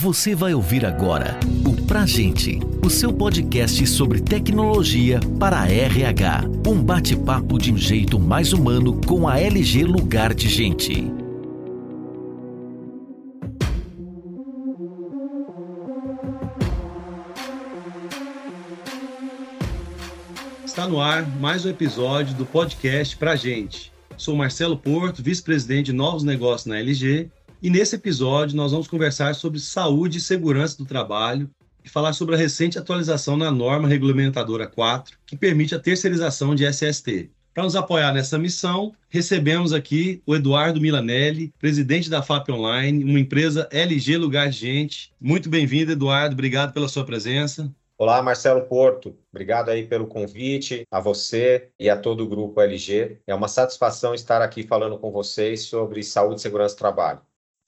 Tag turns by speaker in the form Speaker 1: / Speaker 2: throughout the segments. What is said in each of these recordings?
Speaker 1: Você vai ouvir agora o Pra Gente, o seu podcast sobre tecnologia para a RH. Um bate-papo de um jeito mais humano com a LG Lugar de Gente.
Speaker 2: Está no ar mais um episódio do podcast Pra Gente. Sou Marcelo Porto, vice-presidente de novos negócios na LG, e nesse episódio nós vamos conversar sobre saúde e segurança do trabalho e falar sobre a recente atualização na norma regulamentadora 4, que permite a terceirização de SST. Para nos apoiar nessa missão, recebemos aqui o Eduardo Milanelli, presidente da FAP Online, uma empresa LG Lugar de Gente. Muito bem-vindo, Eduardo. Obrigado pela sua presença.
Speaker 3: Olá, Marcelo Porto. Obrigado aí pelo convite, a você e a todo o grupo LG. É uma satisfação estar aqui falando com vocês sobre saúde e segurança do trabalho.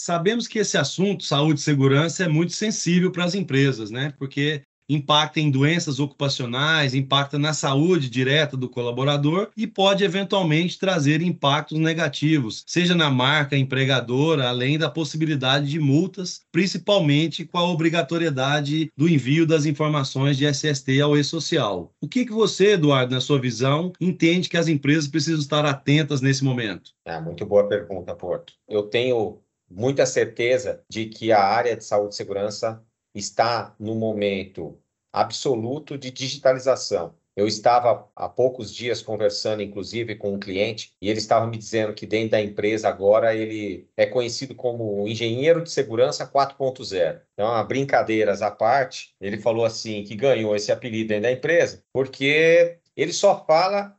Speaker 2: Sabemos que esse assunto, saúde e segurança, é muito sensível para as empresas, né? Porque impacta em doenças ocupacionais, impacta na saúde direta do colaborador e pode eventualmente trazer impactos negativos, seja na marca empregadora, além da possibilidade de multas, principalmente com a obrigatoriedade do envio das informações de SST ao e-social. O que, que você, Eduardo, na sua visão, entende que as empresas precisam estar atentas nesse momento?
Speaker 3: É, muito boa pergunta, Porto. Eu tenho muita certeza de que a área de saúde e segurança está no momento absoluto de digitalização. Eu estava há poucos dias conversando, inclusive, com um cliente, e ele estava me dizendo que dentro da empresa agora ele é conhecido como engenheiro de segurança 4.0. Então, brincadeiras à parte, ele falou assim que ganhou esse apelido dentro da empresa porque ele só fala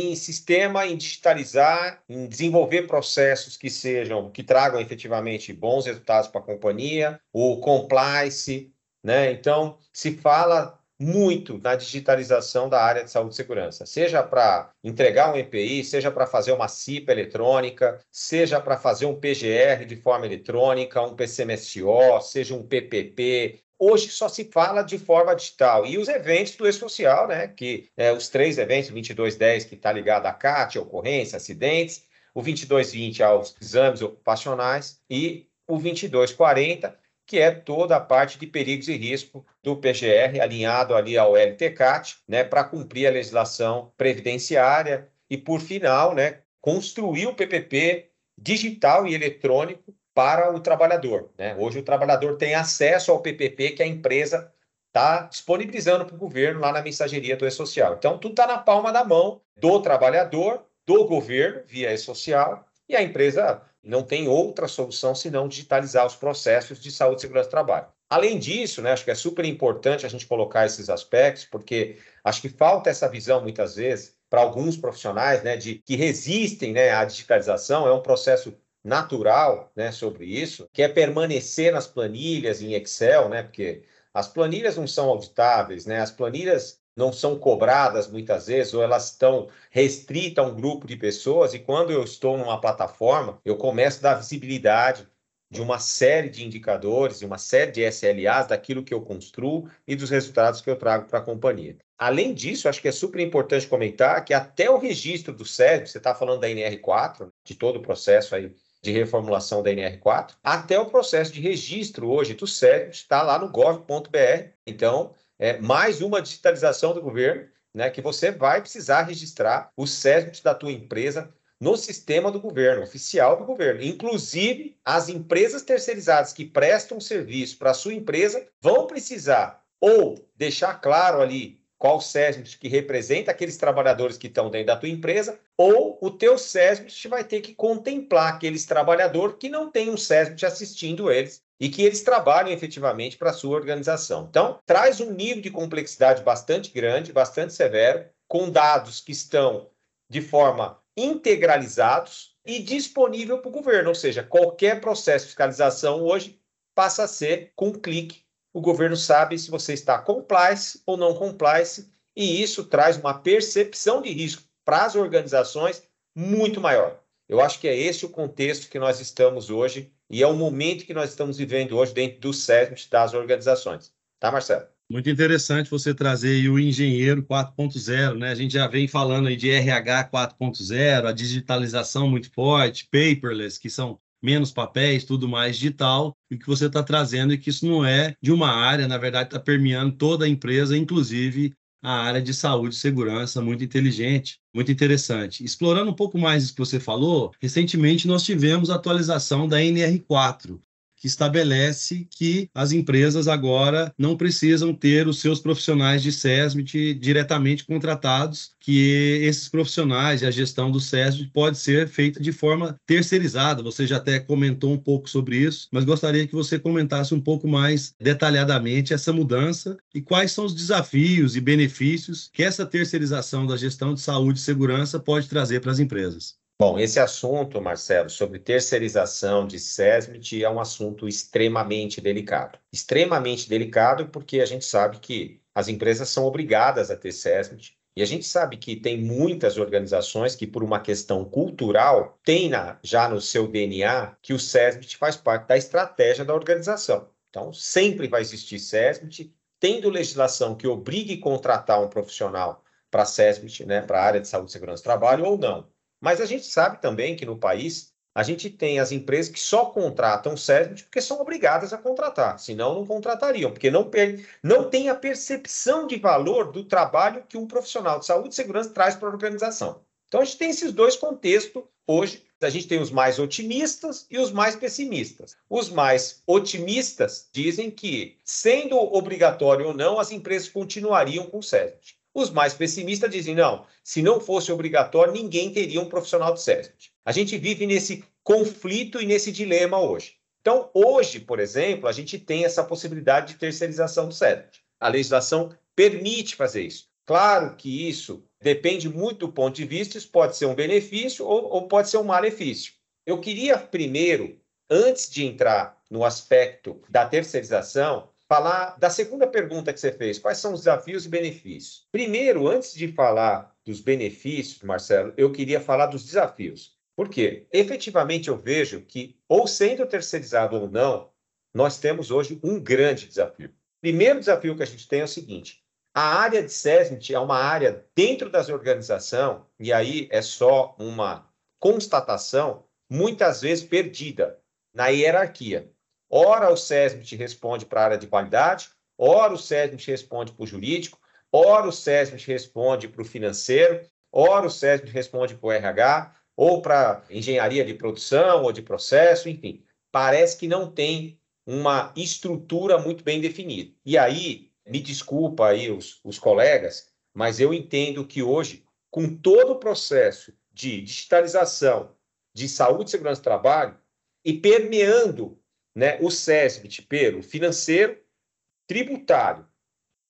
Speaker 3: em sistema, em digitalizar, em desenvolver processos que sejam, que tragam efetivamente bons resultados para a companhia, o compliance, né? Então, se fala muito na digitalização da área de saúde e segurança, seja para entregar um EPI, seja para fazer uma CIPA eletrônica, seja para fazer um PGR de forma eletrônica, um PCMSO, seja um PPP, Hoje só se fala de forma digital. E os eventos do E-Social, né? Que é, os três eventos, 2210, que está ligado à CAT, ocorrência, acidentes, o 2220 aos exames ocupacionais e o 2240, que é toda a parte de perigos e risco do PGR, alinhado ali ao LTCAT, né, para cumprir a legislação previdenciária e, por final, né, construir o PPP digital e eletrônico para o trabalhador. Né? Hoje o trabalhador tem acesso ao PPP que a empresa está disponibilizando para o governo lá na mensageria do E-Social. Então, tudo está na palma da mão do trabalhador, do governo, via E-Social, e a empresa não tem outra solução senão digitalizar os processos de saúde e segurança do trabalho. Além disso, né, acho que é super importante a gente colocar esses aspectos, porque acho que falta essa visão muitas vezes para alguns profissionais, né, de que resistem, né, à digitalização. É um processo natural né, sobre isso, que é permanecer nas planilhas em Excel, né, porque as planilhas não são auditáveis, né, as planilhas não são cobradas muitas vezes, ou elas estão restritas a um grupo de pessoas, e quando eu estou numa plataforma, eu começo a dar visibilidade de uma série de indicadores, de uma série de SLAs daquilo que eu construo e dos resultados que eu trago para a companhia. Além disso, acho que é super importante comentar que até o registro do SESB, você está falando da NR4, de todo o processo aí de reformulação da NR4, até o processo de registro hoje do SERP está lá no gov.br. Então, é mais uma digitalização do governo, né, que você vai precisar registrar os SERPs da tua empresa no sistema do governo, oficial do governo. Inclusive, as empresas terceirizadas que prestam serviço para a sua empresa vão precisar ou deixar claro ali qual SESMIT que representa aqueles trabalhadores que estão dentro da tua empresa, ou o teu SESMIT vai ter que contemplar aqueles trabalhadores que não têm um SESMIT assistindo eles e que eles trabalham efetivamente para a sua organização. Então, traz um nível de complexidade bastante grande, bastante severo, com dados que estão de forma integralizados e disponível para o governo, ou seja, qualquer processo de fiscalização hoje passa a ser com um clique o governo sabe se você está compliance ou não compliance, e isso traz uma percepção de risco para as organizações muito maior. Eu acho que é esse o contexto que nós estamos hoje e é o momento que nós estamos vivendo hoje dentro do SESMIT das organizações. Tá, Marcelo?
Speaker 2: Muito interessante você trazer o engenheiro 4.0, né? A gente já vem falando aí de RH 4.0, a digitalização muito forte, paperless, que são menos papéis, tudo mais digital, e que você está trazendo é que isso não é de uma área, na verdade está permeando toda a empresa, inclusive a área de saúde e segurança, muito inteligente, muito interessante. Explorando um pouco mais isso que você falou, recentemente nós tivemos a atualização da NR4, que estabelece que as empresas agora não precisam ter os seus profissionais de SESMIT diretamente contratados, que esses profissionais e a gestão do SESMIT pode ser feita de forma terceirizada. Você já até comentou um pouco sobre isso, mas gostaria que você comentasse um pouco mais detalhadamente essa mudança e quais são os desafios e benefícios que essa terceirização da gestão de saúde e segurança pode trazer para as empresas.
Speaker 3: Bom, esse assunto, Marcelo, sobre terceirização de SESMIT é um assunto extremamente delicado. Extremamente delicado porque a gente sabe que as empresas são obrigadas a ter SESMIT e a gente sabe que tem muitas organizações que, por uma questão cultural, têm na, já no seu DNA que o SESMIT faz parte da estratégia da organização. Então, sempre vai existir SESMIT, tendo legislação que obrigue contratar um profissional para SESMIT, né, para a área de saúde, segurança e trabalho, ou não. Mas a gente sabe também que no país a gente tem as empresas que só contratam SESMIT porque são obrigadas a contratar, senão não contratariam, porque não, não tem a percepção de valor do trabalho que um profissional de saúde e segurança traz para a organização. Então a gente tem esses dois contextos hoje. A gente tem os mais otimistas e os mais pessimistas. Os mais otimistas dizem que, sendo obrigatório ou não, as empresas continuariam com o SESMIT. Os mais pessimistas dizem: não, se não fosse obrigatório, ninguém teria um profissional de SESMIT. A gente vive nesse conflito e nesse dilema hoje. Então, hoje, por exemplo, a gente tem essa possibilidade de terceirização do SESMIT. A legislação permite fazer isso. Claro que isso depende muito do ponto de vista, isso pode ser um benefício ou, ou pode ser um malefício. Eu queria primeiro, antes de entrar no aspecto da terceirização, falar da segunda pergunta que você fez: quais são os desafios e benefícios? Primeiro, antes de falar dos benefícios, Marcelo, eu queria falar dos desafios. Por quê? Efetivamente, eu vejo que, ou sendo terceirizado ou não, nós temos hoje um grande desafio. Primeiro desafio que a gente tem é o seguinte: a área de SESMIT é uma área dentro das organizações, e aí é só uma constatação, muitas vezes perdida na hierarquia. Ora o SESMIT responde para a área de qualidade, ora o SESMIT responde para o jurídico, ora o SESMIT responde para o financeiro, ora o SESMIT responde para o RH, ou para engenharia de produção ou de processo, enfim. Parece que não tem uma estrutura muito bem definida. E aí, me desculpa aí os, os colegas, mas eu entendo que hoje, com todo o processo de digitalização de saúde e segurança do trabalho, e permeando né, o SESMIT pelo financeiro, tributário,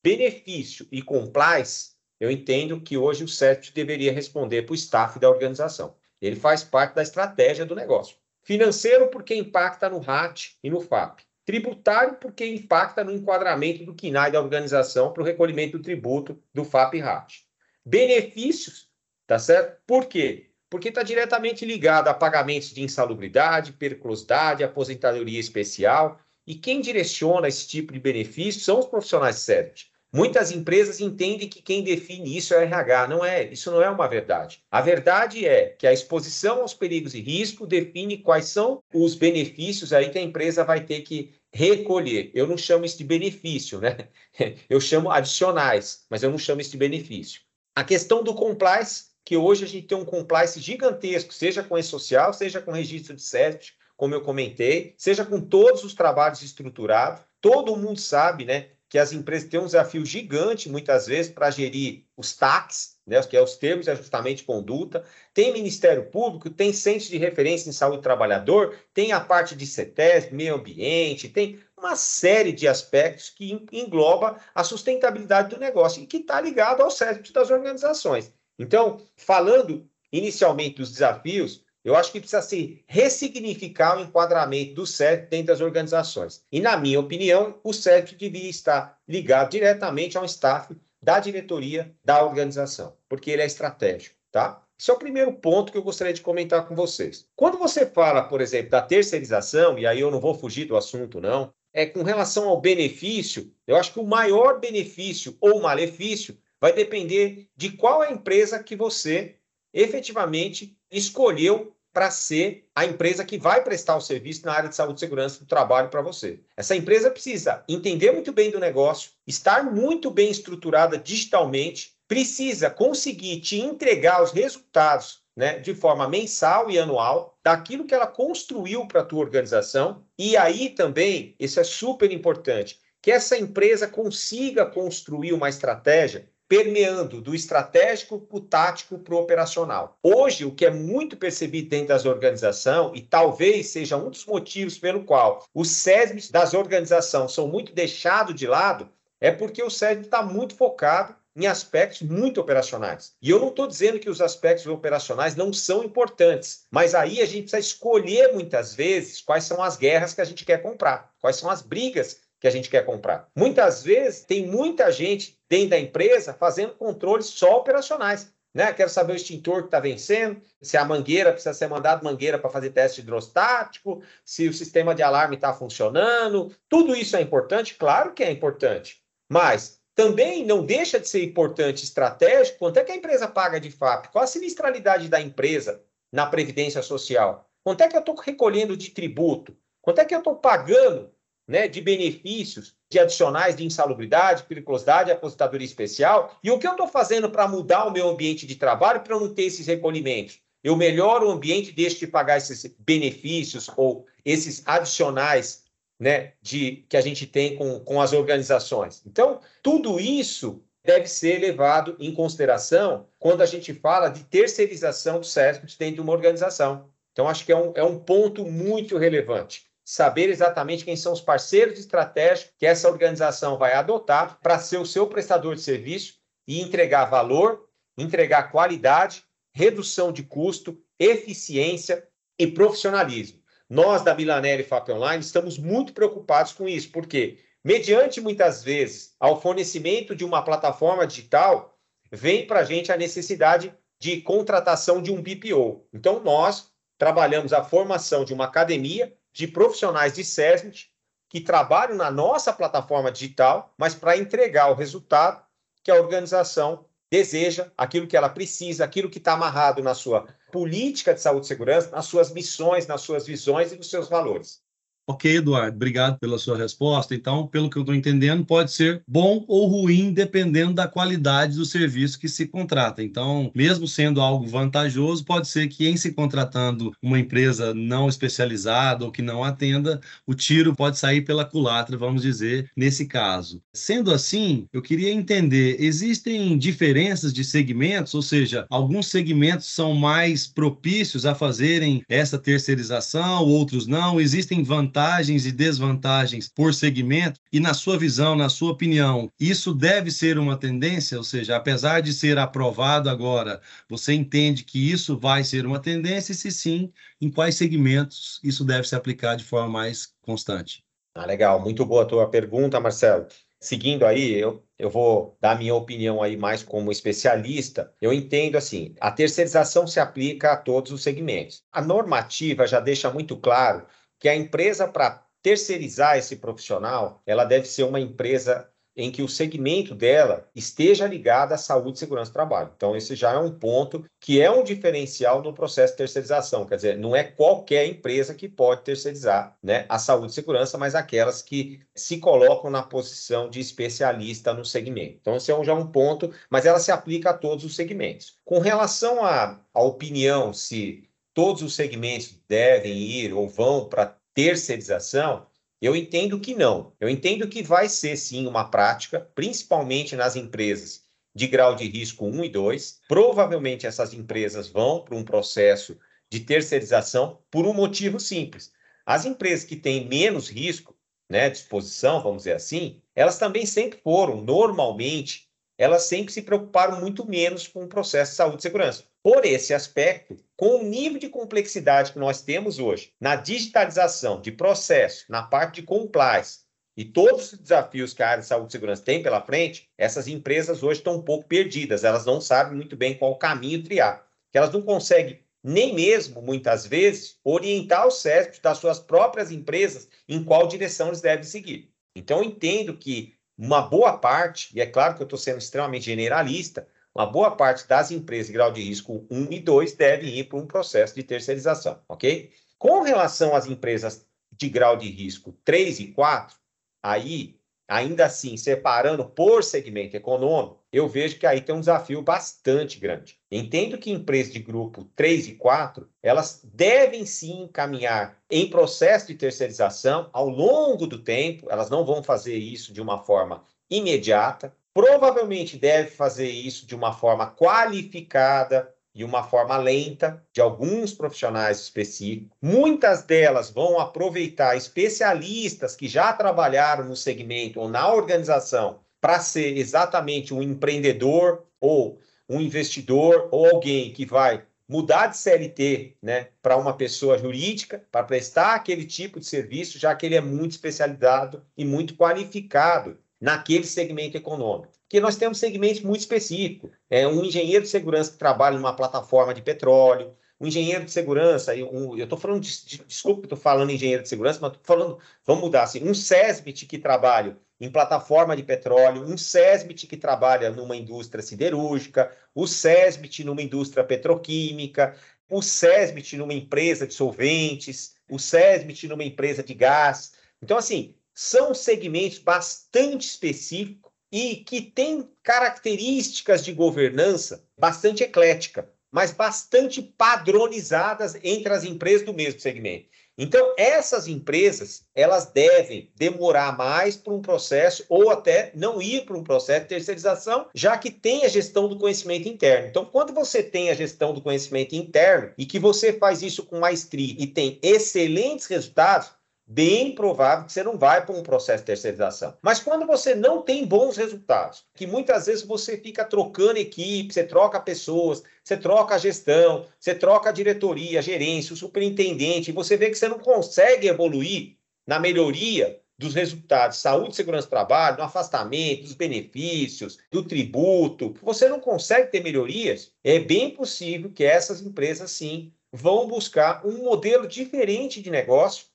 Speaker 3: benefício e compliance, eu entendo que hoje o SESMIT deveria responder para o staff da organização. Ele faz parte da estratégia do negócio. Financeiro, porque impacta no RAT e no FAP. Tributário, porque impacta no enquadramento do KINAI da organização para o recolhimento do tributo do FAP e RAT. Benefícios, tá certo? Por quê? Porque está diretamente ligado a pagamentos de insalubridade, periculosidade, aposentadoria especial. E quem direciona esse tipo de benefício são os profissionais sérios. Muitas empresas entendem que quem define isso é o RH. Não é, isso não é uma verdade. A verdade é que a exposição aos perigos e risco define quais são os benefícios aí que a empresa vai ter que recolher. Eu não chamo isso de benefício, né? Eu chamo adicionais, mas eu não chamo isso de benefício. A questão do compliance que hoje a gente tem um compliance gigantesco, seja com e-social, seja com registro de SESP, como eu comentei, seja com todos os trabalhos estruturados. Todo mundo sabe, né, que as empresas têm um desafio gigante, muitas vezes, para gerir os TACs, né, que é os termos de ajustamento de conduta. Tem Ministério Público, tem Centro de Referência em Saúde do Trabalhador, tem a parte de CETES, meio ambiente, tem uma série de aspectos que engloba a sustentabilidade do negócio e que está ligado ao CESP das organizações. Então, falando inicialmente dos desafios, eu acho que precisa se ressignificar o enquadramento do CERT dentro das organizações. E, na minha opinião, o CERT devia estar ligado diretamente ao staff da diretoria da organização, porque ele é estratégico, tá? Esse é o primeiro ponto que eu gostaria de comentar com vocês. Quando você fala, por exemplo, da terceirização, e aí eu não vou fugir do assunto, não, é com relação ao benefício, eu acho que o maior benefício ou malefício vai depender de qual é a empresa que você efetivamente escolheu para ser a empresa que vai prestar o serviço na área de saúde e segurança do trabalho para você. Essa empresa precisa entender muito bem do negócio, estar muito bem estruturada digitalmente, precisa conseguir te entregar os resultados né, de forma mensal e anual daquilo que ela construiu para a tua organização. E aí também, isso é super importante, que essa empresa consiga construir uma estratégia permeando do estratégico para o tático para o operacional. Hoje, o que é muito percebido dentro das organizações, e talvez seja um dos motivos pelo qual os SESMs das organizações são muito deixados de lado, é porque o SESM está muito focado em aspectos muito operacionais. E eu não estou dizendo que os aspectos operacionais não são importantes, mas aí a gente precisa escolher muitas vezes quais são as guerras que a gente quer comprar, quais são as brigas que a gente quer comprar. Muitas vezes tem muita gente dentro da empresa fazendo controles só operacionais. Né? Quero saber o extintor que está vencendo, se a mangueira precisa ser mandada mangueira para fazer teste hidrostático, se o sistema de alarme está funcionando. Tudo isso é importante? Claro que é importante. Mas também não deixa de ser importante estratégico quanto é que a empresa paga de FAP, qual a sinistralidade da empresa na Previdência Social, quanto é que eu estou recolhendo de tributo, quanto é que eu estou pagando né, de benefícios de adicionais de insalubridade, periculosidade, aposentadoria especial. E o que eu estou fazendo para mudar o meu ambiente de trabalho para não ter esses recolhimentos? Eu melhoro o ambiente, deixo de pagar esses benefícios ou esses adicionais né, de, que a gente tem com, com as organizações. Então, tudo isso deve ser levado em consideração quando a gente fala de terceirização do SESC dentro de uma organização. Então, acho que é um, é um ponto muito relevante saber exatamente quem são os parceiros estratégicos que essa organização vai adotar para ser o seu prestador de serviço e entregar valor, entregar qualidade, redução de custo, eficiência e profissionalismo. Nós da Milanelli FAP Online estamos muito preocupados com isso, porque mediante muitas vezes ao fornecimento de uma plataforma digital, vem para a gente a necessidade de contratação de um BPO. Então, nós trabalhamos a formação de uma academia de profissionais de SESMIT que trabalham na nossa plataforma digital, mas para entregar o resultado que a organização deseja, aquilo que ela precisa, aquilo que está amarrado na sua política de saúde e segurança, nas suas missões, nas suas visões e nos seus valores.
Speaker 2: Ok, Eduardo, obrigado pela sua resposta. Então, pelo que eu estou entendendo, pode ser bom ou ruim, dependendo da qualidade do serviço que se contrata. Então, mesmo sendo algo vantajoso, pode ser que em se contratando uma empresa não especializada ou que não atenda, o tiro pode sair pela culatra, vamos dizer, nesse caso. Sendo assim, eu queria entender: existem diferenças de segmentos, ou seja, alguns segmentos são mais propícios a fazerem essa terceirização, outros não? Existem vantagens vantagens e desvantagens por segmento e na sua visão, na sua opinião, isso deve ser uma tendência, ou seja, apesar de ser aprovado agora, você entende que isso vai ser uma tendência e se sim, em quais segmentos isso deve se aplicar de forma mais constante?
Speaker 3: Ah, legal, muito boa a tua pergunta, Marcelo. Seguindo aí, eu, eu vou dar minha opinião aí mais como especialista. Eu entendo assim, a terceirização se aplica a todos os segmentos. A normativa já deixa muito claro que a empresa, para terceirizar esse profissional, ela deve ser uma empresa em que o segmento dela esteja ligado à saúde e segurança do trabalho. Então, esse já é um ponto que é um diferencial no processo de terceirização. Quer dizer, não é qualquer empresa que pode terceirizar né, a saúde e segurança, mas aquelas que se colocam na posição de especialista no segmento. Então, esse é já um ponto, mas ela se aplica a todos os segmentos. Com relação à opinião se todos os segmentos devem ir ou vão para terceirização, eu entendo que não. Eu entendo que vai ser sim uma prática, principalmente nas empresas de grau de risco 1 e 2. Provavelmente essas empresas vão para um processo de terceirização por um motivo simples. As empresas que têm menos risco, né, de exposição, vamos dizer assim, elas também sempre foram, normalmente, elas sempre se preocuparam muito menos com o processo de saúde e segurança. Por esse aspecto, com o nível de complexidade que nós temos hoje na digitalização de processo, na parte de compliance e todos os desafios que a área de saúde e segurança tem pela frente, essas empresas hoje estão um pouco perdidas, elas não sabem muito bem qual caminho triar, que elas não conseguem nem mesmo, muitas vezes, orientar os cérebros das suas próprias empresas em qual direção eles devem seguir. Então, entendo que uma boa parte, e é claro que eu estou sendo extremamente generalista, uma boa parte das empresas de grau de risco 1 e 2 devem ir para um processo de terceirização, ok? Com relação às empresas de grau de risco 3 e 4, aí, ainda assim, separando por segmento econômico, eu vejo que aí tem um desafio bastante grande. Entendo que empresas de grupo 3 e 4, elas devem sim caminhar em processo de terceirização ao longo do tempo, elas não vão fazer isso de uma forma imediata, provavelmente deve fazer isso de uma forma qualificada, e uma forma lenta de alguns profissionais específicos. Muitas delas vão aproveitar especialistas que já trabalharam no segmento ou na organização para ser exatamente um empreendedor ou um investidor ou alguém que vai mudar de CLT né, para uma pessoa jurídica para prestar aquele tipo de serviço, já que ele é muito especializado e muito qualificado naquele segmento econômico. Porque nós temos segmentos muito específicos. É um engenheiro de segurança que trabalha numa plataforma de petróleo, um engenheiro de segurança, eu estou falando, de, de, desculpa, estou falando engenheiro de segurança, mas estou falando, vamos mudar assim, um SESBIT que trabalha em plataforma de petróleo, um SESBIT que trabalha numa indústria siderúrgica, o SESBIT numa indústria petroquímica, o SESBIT numa empresa de solventes, o SESBIT numa empresa de gás. Então, assim, são segmentos bastante específicos e que têm características de governança bastante eclética, mas bastante padronizadas entre as empresas do mesmo segmento. Então, essas empresas, elas devem demorar mais para um processo ou até não ir para um processo de terceirização, já que tem a gestão do conhecimento interno. Então, quando você tem a gestão do conhecimento interno e que você faz isso com maestria e tem excelentes resultados, bem provável que você não vai para um processo de terceirização. Mas quando você não tem bons resultados, que muitas vezes você fica trocando equipe, você troca pessoas, você troca a gestão, você troca a diretoria, a gerência, o superintendente, e você vê que você não consegue evoluir na melhoria dos resultados, saúde, segurança do trabalho, do afastamento, dos benefícios, do tributo, você não consegue ter melhorias, é bem possível que essas empresas sim vão buscar um modelo diferente de negócio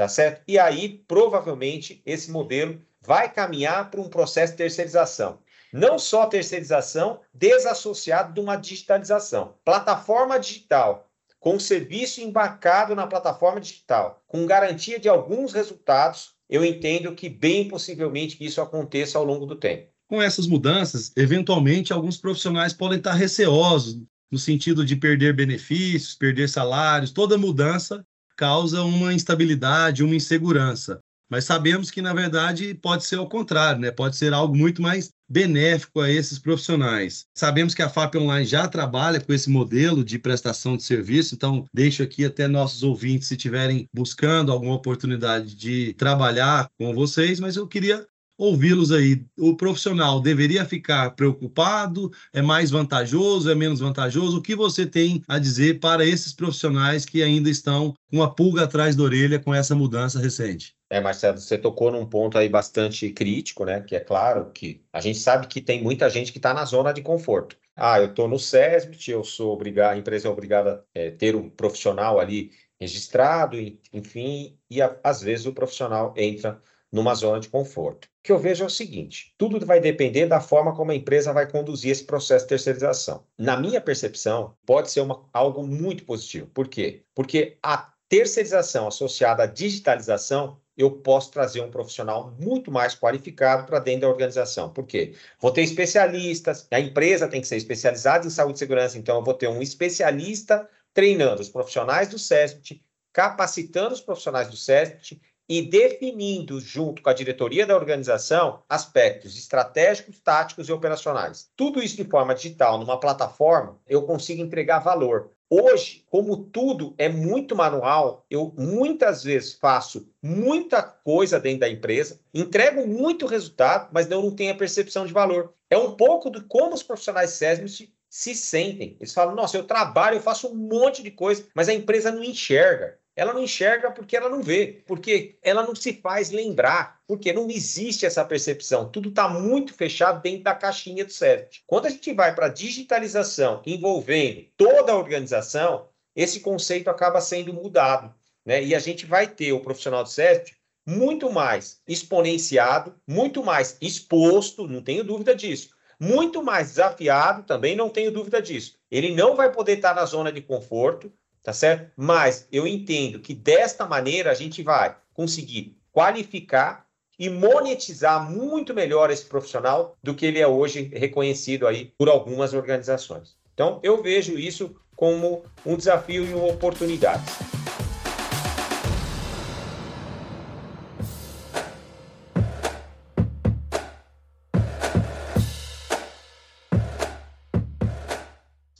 Speaker 3: tá certo? E aí, provavelmente, esse modelo vai caminhar para um processo de terceirização. Não só terceirização desassociado de uma digitalização. Plataforma digital, com serviço embarcado na plataforma digital, com garantia de alguns resultados, eu entendo que bem possivelmente isso aconteça ao longo do tempo.
Speaker 2: Com essas mudanças, eventualmente alguns profissionais podem estar receosos no sentido de perder benefícios, perder salários, toda mudança causa uma instabilidade, uma insegurança. Mas sabemos que, na verdade, pode ser ao contrário, né? pode ser algo muito mais benéfico a esses profissionais. Sabemos que a FAP Online já trabalha com esse modelo de prestação de serviço, então deixo aqui até nossos ouvintes, se estiverem buscando alguma oportunidade de trabalhar com vocês, mas eu queria ouvi-los aí. O profissional deveria ficar preocupado? É mais vantajoso? É menos vantajoso? O que você tem a dizer para esses profissionais que ainda estão com a pulga atrás da orelha com essa mudança recente?
Speaker 3: É, Marcelo, você tocou num ponto aí bastante crítico, né? Que é claro que a gente sabe que tem muita gente que está na zona de conforto. Ah, eu estou no SESBIT, eu sou obrigado, a empresa é obrigada a é, ter um profissional ali registrado, enfim, e a, às vezes o profissional entra numa zona de conforto. Que eu vejo é o seguinte: tudo vai depender da forma como a empresa vai conduzir esse processo de terceirização. Na minha percepção, pode ser uma, algo muito positivo. Por quê? Porque a terceirização associada à digitalização, eu posso trazer um profissional muito mais qualificado para dentro da organização. Por quê? Vou ter especialistas, a empresa tem que ser especializada em saúde e segurança, então eu vou ter um especialista treinando os profissionais do SESBIT, capacitando os profissionais do SESBIT e definindo, junto com a diretoria da organização, aspectos estratégicos, táticos e operacionais. Tudo isso de forma digital, numa plataforma, eu consigo entregar valor. Hoje, como tudo é muito manual, eu muitas vezes faço muita coisa dentro da empresa, entrego muito resultado, mas eu não tenho a percepção de valor. É um pouco de como os profissionais SESMIS se sentem. Eles falam: nossa, eu trabalho, eu faço um monte de coisa, mas a empresa não enxerga. Ela não enxerga porque ela não vê, porque ela não se faz lembrar, porque não existe essa percepção. Tudo está muito fechado dentro da caixinha do CERT. Quando a gente vai para a digitalização envolvendo toda a organização, esse conceito acaba sendo mudado. Né? E a gente vai ter o profissional do CERT muito mais exponenciado, muito mais exposto, não tenho dúvida disso, muito mais desafiado também, não tenho dúvida disso. Ele não vai poder estar na zona de conforto, tá certo? Mas eu entendo que desta maneira a gente vai conseguir qualificar e monetizar muito melhor esse profissional do que ele é hoje reconhecido aí por algumas organizações. Então, eu vejo isso como um desafio e uma oportunidade.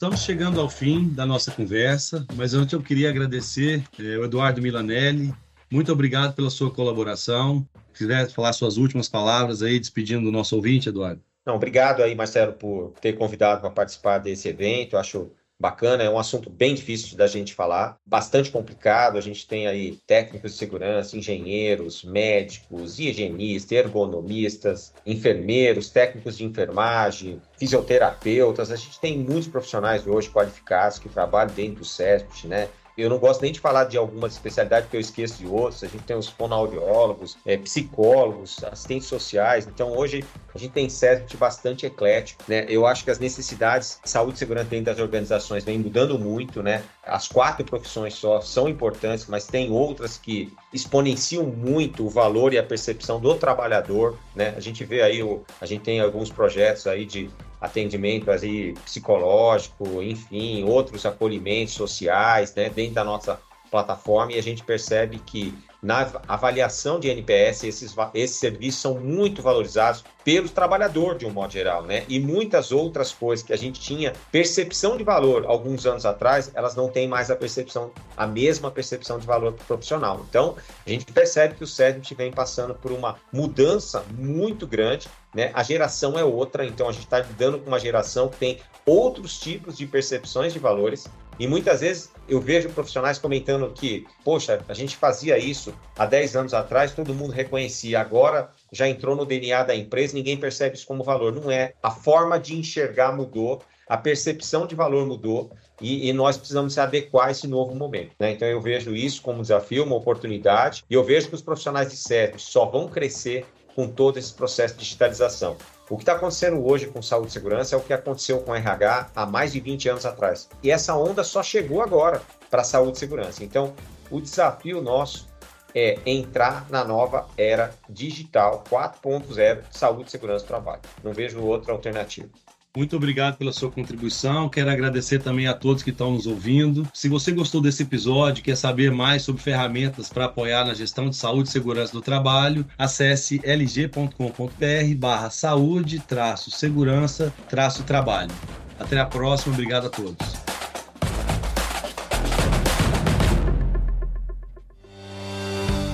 Speaker 2: Estamos chegando ao fim da nossa conversa, mas antes eu queria agradecer eh, o Eduardo Milanelli. Muito obrigado pela sua colaboração. Se quiser falar suas últimas palavras aí, despedindo do nosso ouvinte, Eduardo.
Speaker 3: Não, obrigado aí, Marcelo, por ter convidado para participar desse evento. Acho bacana, é um assunto bem difícil da gente falar, bastante complicado. A gente tem aí técnicos de segurança, engenheiros, médicos, higienistas, ergonomistas, enfermeiros, técnicos de enfermagem, fisioterapeutas. A gente tem muitos profissionais hoje qualificados que trabalham dentro do SESP, né? Eu não gosto nem de falar de algumas especialidades, porque eu esqueço de outras. A gente tem os fonoaudiólogos, é, psicólogos, assistentes sociais. Então, hoje, a gente tem CESP bastante eclético. Né? Eu acho que as necessidades de saúde e segurança dentro das organizações vêm mudando muito. Né? As quatro profissões só são importantes, mas tem outras que exponenciam muito o valor e a percepção do trabalhador. Né? A gente vê aí, o, a gente tem alguns projetos aí de atendimento aí psicológico, enfim, outros acolhimentos sociais, né, dentro da nossa plataforma e a gente percebe que na avaliação de NPS, esses, esses serviços são muito valorizados pelo trabalhador, de um modo geral, né? E muitas outras coisas que a gente tinha percepção de valor alguns anos atrás, elas não têm mais a percepção, a mesma percepção de valor profissional. Então, a gente percebe que o SEDMIT vem passando por uma mudança muito grande, né? A geração é outra, então a gente está lidando com uma geração que tem outros tipos de percepções de valores e muitas vezes eu vejo profissionais comentando que, poxa, a gente fazia isso há 10 anos atrás, todo mundo reconhecia, agora já entrou no DNA da empresa, ninguém percebe isso como valor. Não é. A forma de enxergar mudou, a percepção de valor mudou e, e, nós precisamos se adequar a esse novo momento. Né? Então eu vejo isso como um desafio, uma oportunidade, e eu vejo que os profissionais de serviço só vão crescer com todo esse processo de digitalização. O que está acontecendo hoje com saúde e segurança é o que aconteceu com RH há mais de 20 anos atrás. E essa onda só chegou agora para saúde e segurança. Então, o desafio nosso é entrar na nova era digital 4.0 de saúde e segurança do trabalho. Não vejo outra alternativa.
Speaker 2: Muito obrigado pela sua contribuição. Quero agradecer também a todos que estão nos ouvindo. Se você gostou desse episódio, quer saber mais sobre ferramentas para apoiar na gestão de saúde e segurança do trabalho, acesse lg.com.br barra saúde, segurança, trabalho. Até a próxima. Obrigado a todos.